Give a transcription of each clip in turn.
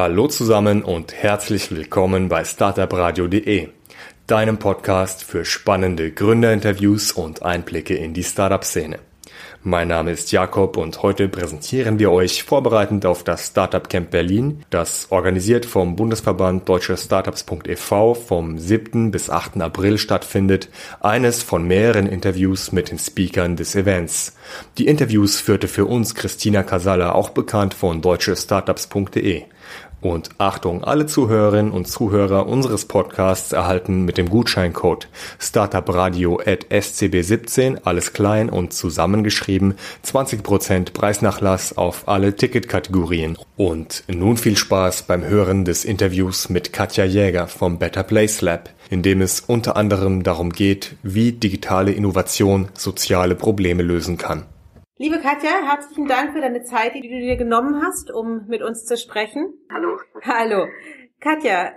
Hallo zusammen und herzlich willkommen bei startupradio.de, deinem Podcast für spannende Gründerinterviews und Einblicke in die Startup-Szene. Mein Name ist Jakob und heute präsentieren wir euch vorbereitend auf das Startup Camp Berlin, das organisiert vom Bundesverband Deutsche Startups.ev vom 7. bis 8. April stattfindet, eines von mehreren Interviews mit den Speakern des Events. Die Interviews führte für uns Christina Casalla, auch bekannt von deutschestartups.de. Und Achtung, alle Zuhörerinnen und Zuhörer unseres Podcasts erhalten mit dem Gutscheincode startupradio at scb17, alles klein und zusammengeschrieben, 20% Preisnachlass auf alle Ticketkategorien. Und nun viel Spaß beim Hören des Interviews mit Katja Jäger vom Better Place Lab, in dem es unter anderem darum geht, wie digitale Innovation soziale Probleme lösen kann. Liebe Katja, herzlichen Dank für deine Zeit, die du dir genommen hast, um mit uns zu sprechen. Hallo. Hallo. Katja,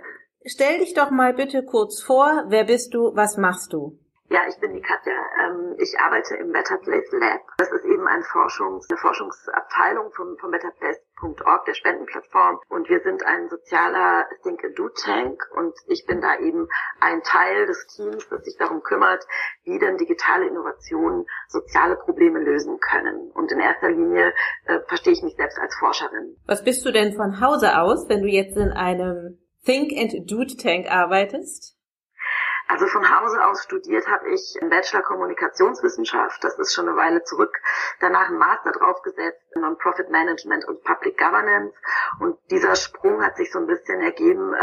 stell dich doch mal bitte kurz vor. Wer bist du? Was machst du? Ja, ich bin die Katja. Ähm, ich arbeite im Better Place Lab. Das ist eben ein Forschungs-, eine Forschungsabteilung vom, vom Better Place Org, der Spendenplattform. Und wir sind ein sozialer Think a Do Tank und ich bin da eben ein Teil des Teams, das sich darum kümmert, wie denn digitale Innovationen soziale Probleme lösen können. Und in erster Linie äh, verstehe ich mich selbst als Forscherin. Was bist du denn von Hause aus, wenn du jetzt in einem Think and Do Tank arbeitest? Also von Hause aus studiert habe ich im Bachelor Kommunikationswissenschaft, das ist schon eine Weile zurück. Danach einen Master draufgesetzt in Non-Profit Management und Public Governance. Und dieser Sprung hat sich so ein bisschen ergeben.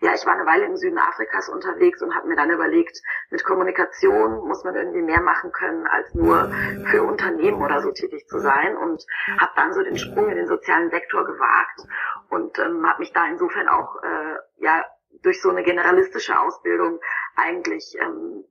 Ja, ich war eine Weile im Süden Afrikas unterwegs und habe mir dann überlegt, mit Kommunikation muss man irgendwie mehr machen können, als nur für Unternehmen oder so tätig zu sein. Und habe dann so den Sprung in den sozialen Sektor gewagt und ähm, habe mich da insofern auch äh, ja durch so eine generalistische Ausbildung eigentlich ähm,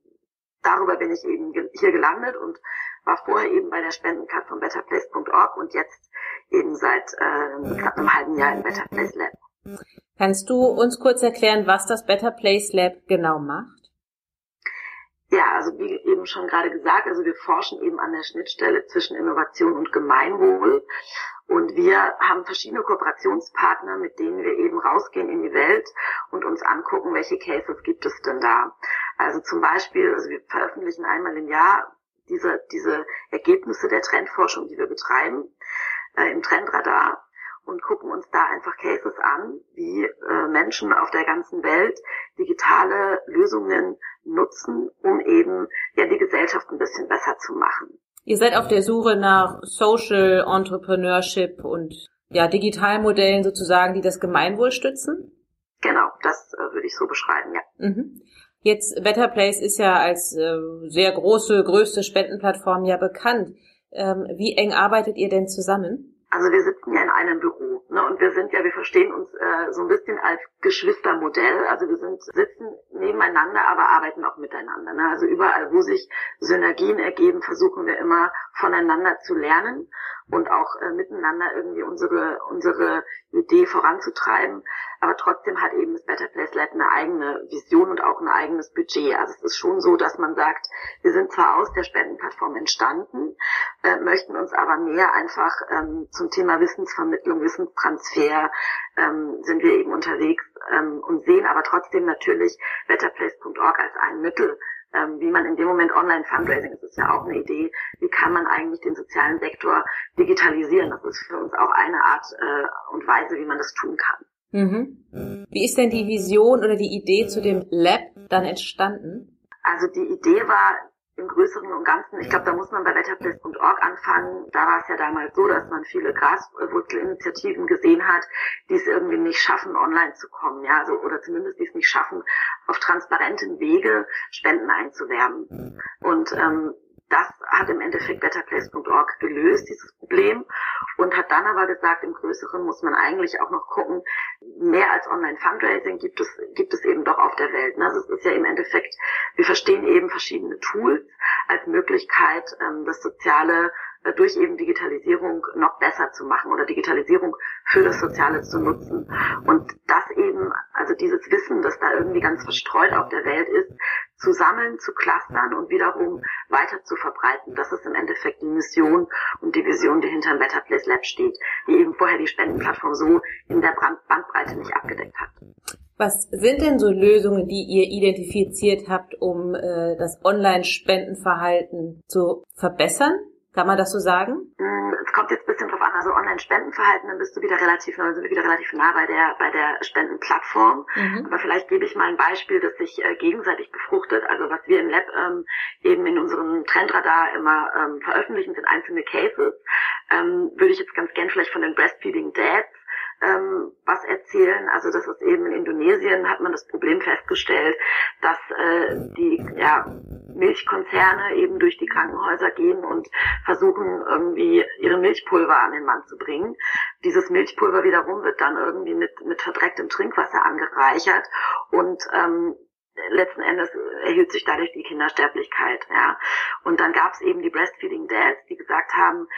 darüber bin ich eben hier gelandet und war vorher eben bei der Spendenplattform betterplace.org und jetzt eben seit äh, knapp einem halben Jahr im Better Place Lab. Kannst du uns kurz erklären, was das Better Place Lab genau macht? Ja, also wie eben schon gerade gesagt, also wir forschen eben an der Schnittstelle zwischen Innovation und Gemeinwohl. Und wir haben verschiedene Kooperationspartner, mit denen wir eben rausgehen in die Welt und uns angucken, welche Cases gibt es denn da. Also zum Beispiel, also wir veröffentlichen einmal im Jahr diese, diese Ergebnisse der Trendforschung, die wir betreiben, äh, im Trendradar und gucken uns da einfach Cases an, wie äh, Menschen auf der ganzen Welt digitale Lösungen nutzen, um eben ja die Gesellschaft ein bisschen besser zu machen. Ihr seid auf der Suche nach Social Entrepreneurship und ja Digitalmodellen sozusagen, die das Gemeinwohl stützen? Genau, das äh, würde ich so beschreiben, ja. Mhm. Jetzt Better Place ist ja als äh, sehr große, größte Spendenplattform ja bekannt. Ähm, wie eng arbeitet ihr denn zusammen? Also wir sitzen ja in einem Büro wir sind ja, wir verstehen uns äh, so ein bisschen als Geschwistermodell. Also wir sind sitzen nebeneinander, aber arbeiten auch miteinander. Ne? Also überall, wo sich Synergien ergeben, versuchen wir immer voneinander zu lernen und auch äh, miteinander irgendwie unsere unsere Idee voranzutreiben. Aber trotzdem hat eben das Better Place Lab eine eigene Vision und auch ein eigenes Budget. Also es ist schon so, dass man sagt, wir sind zwar aus der Spendenplattform entstanden, äh, möchten uns aber mehr einfach ähm, zum Thema Wissensvermittlung, Wissenstransfer ähm, sind wir eben unterwegs ähm, und sehen aber trotzdem natürlich betterplace.org als ein Mittel, ähm, wie man in dem Moment Online-Fundraising, das ist ja auch eine Idee, wie kann man eigentlich den sozialen Sektor digitalisieren. Das ist für uns auch eine Art äh, und Weise, wie man das tun kann. Mhm. Wie ist denn die Vision oder die Idee zu dem Lab dann entstanden? Also die Idee war im Größeren und Ganzen, ich glaube, da muss man bei betterplace.org anfangen. Da war es ja damals so, dass man viele Graswurzelinitiativen gesehen hat, die es irgendwie nicht schaffen, online zu kommen, ja, also, oder zumindest die es nicht schaffen, auf transparenten Wege Spenden einzuwerben. Und ähm, das hat im Endeffekt betterplace.org gelöst, dieses Problem, und hat dann aber gesagt, im Größeren muss man eigentlich auch noch gucken, mehr als Online-Fundraising gibt es, gibt es eben doch auf der Welt. Ne? Also ist ja im Endeffekt, wir verstehen eben verschiedene Tools als Möglichkeit, ähm, das soziale durch eben Digitalisierung noch besser zu machen oder Digitalisierung für das Soziale zu nutzen. Und das eben, also dieses Wissen, das da irgendwie ganz verstreut auf der Welt ist, zu sammeln, zu clustern und wiederum weiter zu verbreiten. Das ist im Endeffekt die Mission und die Vision, die hinter dem Better Place Lab steht, die eben vorher die Spendenplattform so in der Bandbreite nicht abgedeckt hat. Was sind denn so Lösungen, die ihr identifiziert habt, um äh, das Online-Spendenverhalten zu verbessern? Kann man das so sagen? Mm, es kommt jetzt ein bisschen drauf an, also Online-Spendenverhalten, dann bist du wieder relativ, dann sind wir wieder relativ nah bei der, bei der Spendenplattform. Mhm. Aber vielleicht gebe ich mal ein Beispiel, das sich äh, gegenseitig befruchtet. Also was wir im Lab ähm, eben in unserem Trendradar immer ähm, veröffentlichen, sind einzelne Cases. Ähm, würde ich jetzt ganz gern vielleicht von den Breastfeeding Dads ähm, was erzählen. Also das ist eben in Indonesien hat man das Problem festgestellt, dass äh, die ja, Milchkonzerne eben durch die Krankenhäuser gehen und versuchen irgendwie ihre Milchpulver an den Mann zu bringen. Dieses Milchpulver wiederum wird dann irgendwie mit, mit verdrecktem Trinkwasser angereichert und ähm, letzten Endes erhielt sich dadurch die Kindersterblichkeit, ja. Und dann gab es eben die Breastfeeding Dads, die gesagt haben,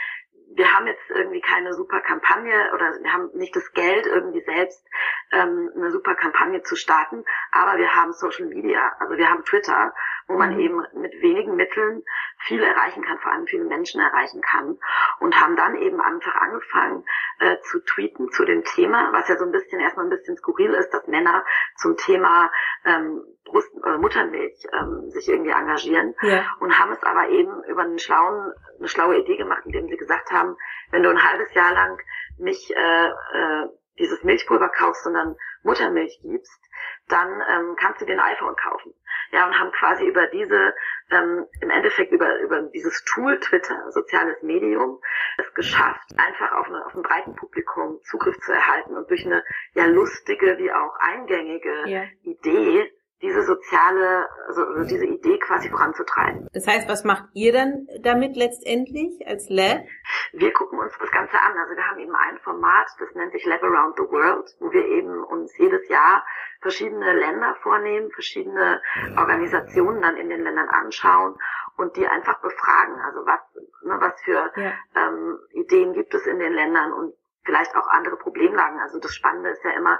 wir haben jetzt irgendwie keine super Kampagne oder wir haben nicht das Geld, irgendwie selbst ähm, eine super Kampagne zu starten, aber wir haben Social Media, also wir haben Twitter, wo man mhm. eben mit wenigen Mitteln viel erreichen kann, vor allem viele Menschen erreichen kann und haben dann eben einfach angefangen äh, zu tweeten zu dem Thema, was ja so ein bisschen erstmal ein bisschen skurril ist, dass Männer zum Thema ähm, Brust, äh, Muttermilch ähm, sich irgendwie engagieren ja. und haben es aber eben über einen schlauen, eine schlaue Idee gemacht, indem sie gesagt haben, wenn du ein halbes Jahr lang nicht äh, äh, dieses Milchpulver kaufst, sondern Muttermilch gibst, dann ähm, kannst du dir ein iPhone kaufen. Ja, und haben quasi über diese, ähm, im Endeffekt über, über dieses Tool Twitter, soziales Medium, es geschafft, einfach auf, eine, auf ein breiten Publikum Zugriff zu erhalten und durch eine ja lustige wie auch eingängige ja. Idee diese soziale, also, also diese Idee quasi voranzutreiben. Das heißt, was macht ihr dann damit letztendlich als Lab? Wir gucken uns das Ganze an. Also wir haben eben ein Format, das nennt sich Lab Around the World, wo wir eben uns jedes Jahr verschiedene Länder vornehmen, verschiedene Organisationen dann in den Ländern anschauen und die einfach befragen. Also was, ne, was für ja. ähm, Ideen gibt es in den Ländern und vielleicht auch andere Problemlagen. Also das Spannende ist ja immer,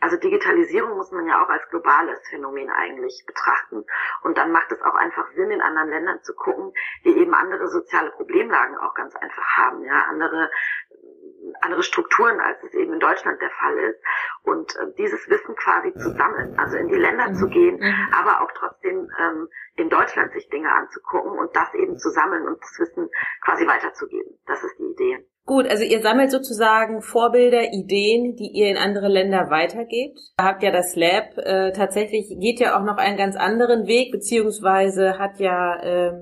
also Digitalisierung muss man ja auch als globales Phänomen eigentlich betrachten. Und dann macht es auch einfach Sinn, in anderen Ländern zu gucken, die eben andere soziale Problemlagen auch ganz einfach haben, ja, andere andere Strukturen, als es eben in Deutschland der Fall ist. Und äh, dieses Wissen quasi zu sammeln, also in die Länder mhm. zu gehen, mhm. aber auch trotzdem ähm, in Deutschland sich Dinge anzugucken und das eben zu sammeln und das Wissen quasi weiterzugeben. Das ist die Idee. Gut, also ihr sammelt sozusagen Vorbilder, Ideen, die ihr in andere Länder weitergebt. Da habt ja das Lab äh, tatsächlich, geht ja auch noch einen ganz anderen Weg, beziehungsweise hat ja äh,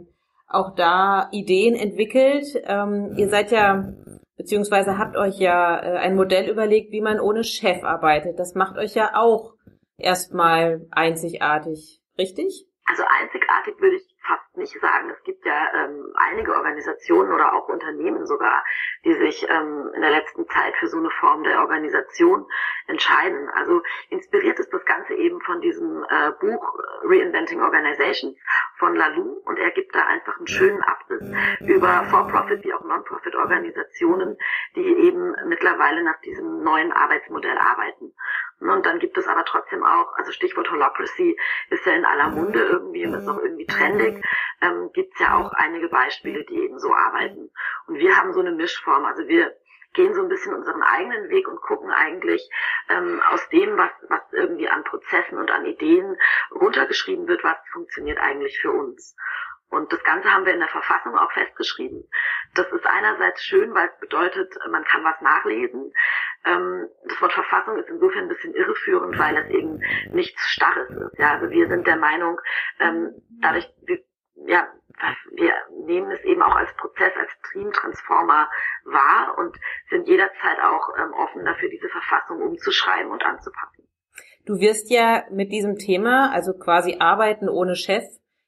auch da Ideen entwickelt. Ähm, ihr seid ja, beziehungsweise habt euch ja äh, ein Modell überlegt, wie man ohne Chef arbeitet. Das macht euch ja auch erstmal einzigartig, richtig? Also einzigartig würde ich fast nicht sagen. Es gibt ja ähm, einige Organisationen oder auch Unternehmen sogar, die sich ähm, in der letzten Zeit für so eine Form der Organisation entscheiden. Also inspiriert ist das Ganze eben von diesem äh, Buch Reinventing Organizations von Lalou und er gibt da einfach einen schönen Abriss über For-Profit wie auch Non-Profit-Organisationen, die eben mittlerweile nach diesem neuen Arbeitsmodell arbeiten. Und dann gibt es aber trotzdem auch, also Stichwort Holocracy ist ja in aller Munde irgendwie und ist auch irgendwie trendig, ähm, gibt ja auch einige Beispiele, die eben so arbeiten. Und wir haben so eine Mischform, also wir gehen so ein bisschen unseren eigenen Weg und gucken eigentlich ähm, aus dem, was, was irgendwie an Prozessen und an Ideen runtergeschrieben wird, was funktioniert eigentlich für uns. Und das Ganze haben wir in der Verfassung auch festgeschrieben. Das ist einerseits schön, weil es bedeutet, man kann was nachlesen. Ähm, das Wort Verfassung ist insofern ein bisschen irreführend, weil es eben nichts Starres ist. Ja, also wir sind der Meinung, ähm, dadurch, ja, wir nehmen es eben auch als Prozess, als Stream-Transformer wahr und sind jederzeit auch ähm, offen dafür, diese Verfassung umzuschreiben und anzupassen. Du wirst ja mit diesem Thema, also quasi Arbeiten ohne Chef,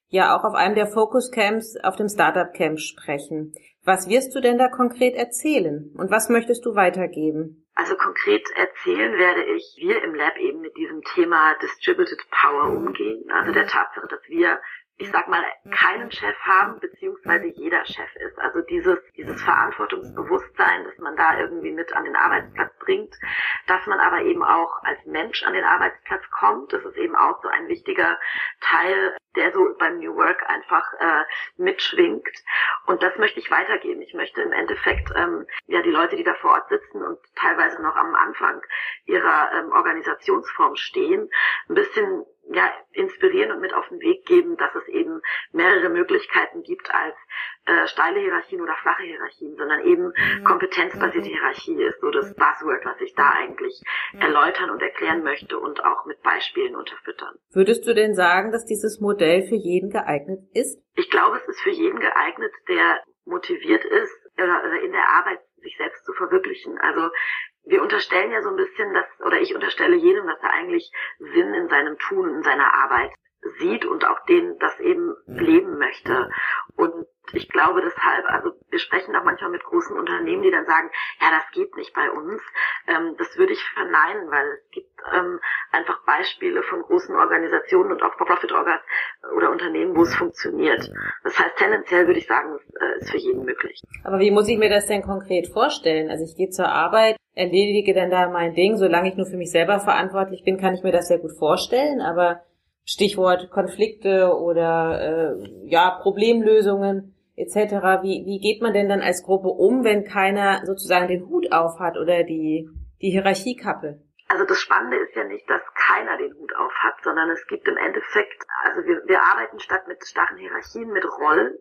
ja auch auf einem der Focus Camps auf dem Startup Camp sprechen. Was wirst du denn da konkret erzählen und was möchtest du weitergeben? Also konkret erzählen werde ich, wir im Lab eben mit diesem Thema Distributed Power umgehen, also der Tatsache, dass wir ich sag mal, keinen Chef haben, beziehungsweise jeder Chef ist. Also dieses, dieses Verantwortungsbewusstsein, dass man da irgendwie mit an den Arbeitsplatz bringt, dass man aber eben auch als Mensch an den Arbeitsplatz kommt. Das ist eben auch so ein wichtiger Teil, der so beim New Work einfach äh, mitschwingt. Und das möchte ich weitergeben. Ich möchte im Endeffekt ähm, ja die Leute, die da vor Ort sitzen und teilweise noch am Anfang ihrer ähm, Organisationsform stehen, ein bisschen ja, inspirieren und mit auf den Weg geben, dass es eben mehrere Möglichkeiten gibt als äh, steile Hierarchien oder flache Hierarchien, sondern eben mhm. kompetenzbasierte mhm. Hierarchie ist so das Buzzword, was ich da eigentlich erläutern und erklären möchte und auch mit Beispielen unterfüttern. Würdest du denn sagen, dass dieses Modell für jeden geeignet ist? Ich glaube, es ist für jeden geeignet, der motiviert ist oder in der Arbeit sich selbst zu verwirklichen. Also wir unterstellen ja so ein bisschen, dass, oder ich unterstelle jedem, dass er eigentlich Sinn in seinem Tun, in seiner Arbeit sieht und auch den das eben leben möchte. Und ich glaube deshalb, also wir sprechen auch manchmal mit großen Unternehmen, die dann sagen, ja, das geht nicht bei uns. Ähm, das würde ich verneinen, weil es gibt ähm, einfach Beispiele von großen Organisationen und auch Profit-Orgas oder Unternehmen, wo es funktioniert. Das heißt, tendenziell würde ich sagen, es äh, ist für jeden möglich. Aber wie muss ich mir das denn konkret vorstellen? Also ich gehe zur Arbeit, erledige dann da mein Ding. Solange ich nur für mich selber verantwortlich bin, kann ich mir das sehr gut vorstellen. Aber Stichwort Konflikte oder äh, ja Problemlösungen etc. Wie, wie geht man denn dann als Gruppe um, wenn keiner sozusagen den Hut auf hat oder die, die Hierarchiekappe? Also das Spannende ist ja nicht, dass keiner den Hut auf hat, sondern es gibt im Endeffekt, also wir, wir arbeiten statt mit starren Hierarchien mit Rollen.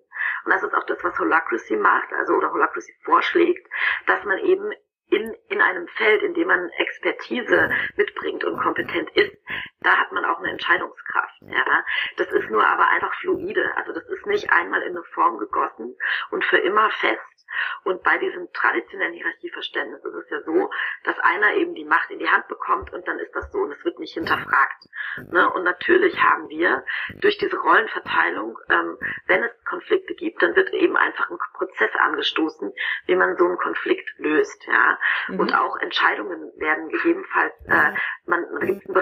Und das ist auch das, was Holacracy macht, also oder Holacracy vorschlägt, dass man eben in, in einem Feld, in dem man Expertise mitbringt und kompetent ist, da hat man auch eine Entscheidungskraft. Ja. Das ist nur aber einfach fluide. Also das ist nicht einmal in eine Form gegossen und für immer fest, und bei diesem traditionellen Hierarchieverständnis ist es ja so, dass einer eben die Macht in die Hand bekommt und dann ist das so und es wird nicht hinterfragt. Ne? Und natürlich haben wir durch diese Rollenverteilung, ähm, wenn es Konflikte gibt, dann wird eben einfach ein Prozess angestoßen, wie man so einen Konflikt löst. Ja? Mhm. Und auch Entscheidungen werden gegebenenfalls, äh, man, man gibt einen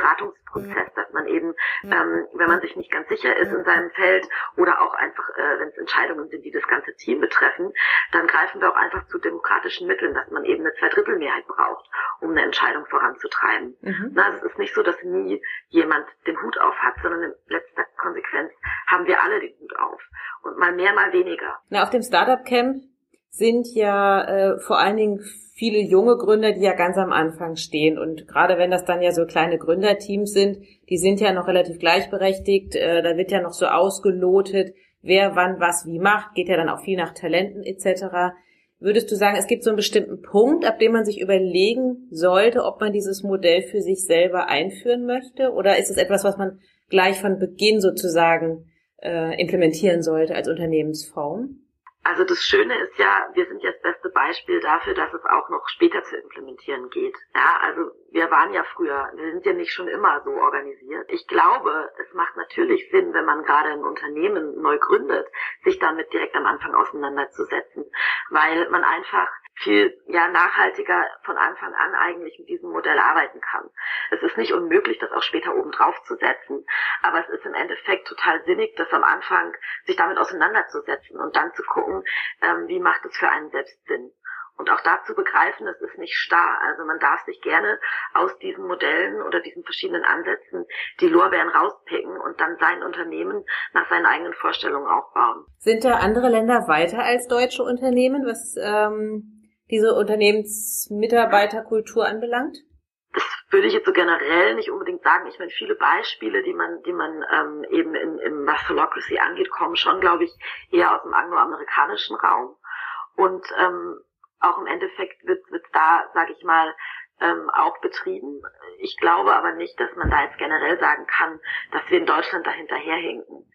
Beratungsprozess, dass man eben, ähm, wenn man sich nicht ganz sicher ist in seinem Feld oder auch einfach, äh, wenn es Entscheidungen sind, die das ganze Team betreffen, dann greifen wir auch einfach zu demokratischen Mitteln, dass man eben eine Zweidrittelmehrheit braucht, um eine Entscheidung voranzutreiben. Mhm. Na, es ist nicht so, dass nie jemand den Hut auf hat, sondern in letzter Konsequenz haben wir alle den Hut auf. Und mal mehr, mal weniger. Na, auf dem Startup Camp sind ja äh, vor allen Dingen viele junge Gründer, die ja ganz am Anfang stehen. Und gerade wenn das dann ja so kleine Gründerteams sind, die sind ja noch relativ gleichberechtigt, äh, da wird ja noch so ausgelotet, wer wann was wie macht, geht ja dann auch viel nach Talenten etc. Würdest du sagen, es gibt so einen bestimmten Punkt, ab dem man sich überlegen sollte, ob man dieses Modell für sich selber einführen möchte? Oder ist es etwas, was man gleich von Beginn sozusagen äh, implementieren sollte als Unternehmensform? Also das Schöne ist ja, wir sind ja das beste Beispiel dafür, dass es auch noch später zu implementieren geht. Ja, also wir waren ja früher, wir sind ja nicht schon immer so organisiert. Ich glaube, es macht natürlich Sinn, wenn man gerade ein Unternehmen neu gründet, sich damit direkt am Anfang auseinanderzusetzen, weil man einfach viel ja nachhaltiger von Anfang an eigentlich mit diesem Modell arbeiten kann. Es ist nicht unmöglich, das auch später oben drauf zu setzen, aber es ist im Endeffekt total sinnig, das am Anfang sich damit auseinanderzusetzen und dann zu gucken, ähm, wie macht es für einen selbst Sinn. Und auch dazu begreifen, es ist nicht starr. Also man darf sich gerne aus diesen Modellen oder diesen verschiedenen Ansätzen die Lorbeeren rauspicken und dann sein Unternehmen nach seinen eigenen Vorstellungen aufbauen. Sind da andere Länder weiter als deutsche Unternehmen, was ähm, diese Unternehmensmitarbeiterkultur anbelangt? Das würde ich jetzt so generell nicht unbedingt sagen. Ich meine, viele Beispiele, die man, die man ähm, eben in, in was Holocracy angeht, kommen schon, glaube ich, eher aus dem angloamerikanischen Raum. Und ähm, auch im Endeffekt wird, wird da, sage ich mal, ähm, auch betrieben. Ich glaube aber nicht, dass man da jetzt generell sagen kann, dass wir in Deutschland da hinterherhinken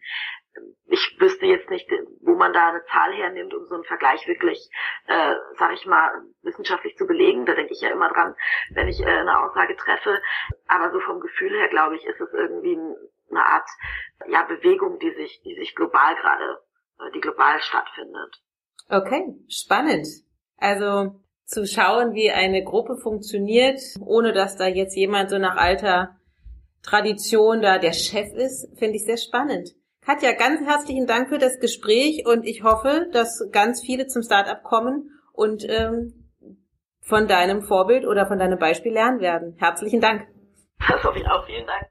ich wüsste jetzt nicht, wo man da eine Zahl hernimmt, um so einen Vergleich wirklich, äh, sag ich mal, wissenschaftlich zu belegen. Da denke ich ja immer dran, wenn ich äh, eine Aussage treffe. Aber so vom Gefühl her, glaube ich, ist es irgendwie eine Art ja, Bewegung, die sich, die sich global gerade, äh, die global stattfindet. Okay, spannend. Also zu schauen, wie eine Gruppe funktioniert, ohne dass da jetzt jemand so nach alter Tradition da der Chef ist, finde ich sehr spannend. Katja, ganz herzlichen Dank für das Gespräch und ich hoffe, dass ganz viele zum Startup kommen und ähm, von deinem Vorbild oder von deinem Beispiel lernen werden. Herzlichen Dank. Das hoffe ich auch. Vielen Dank.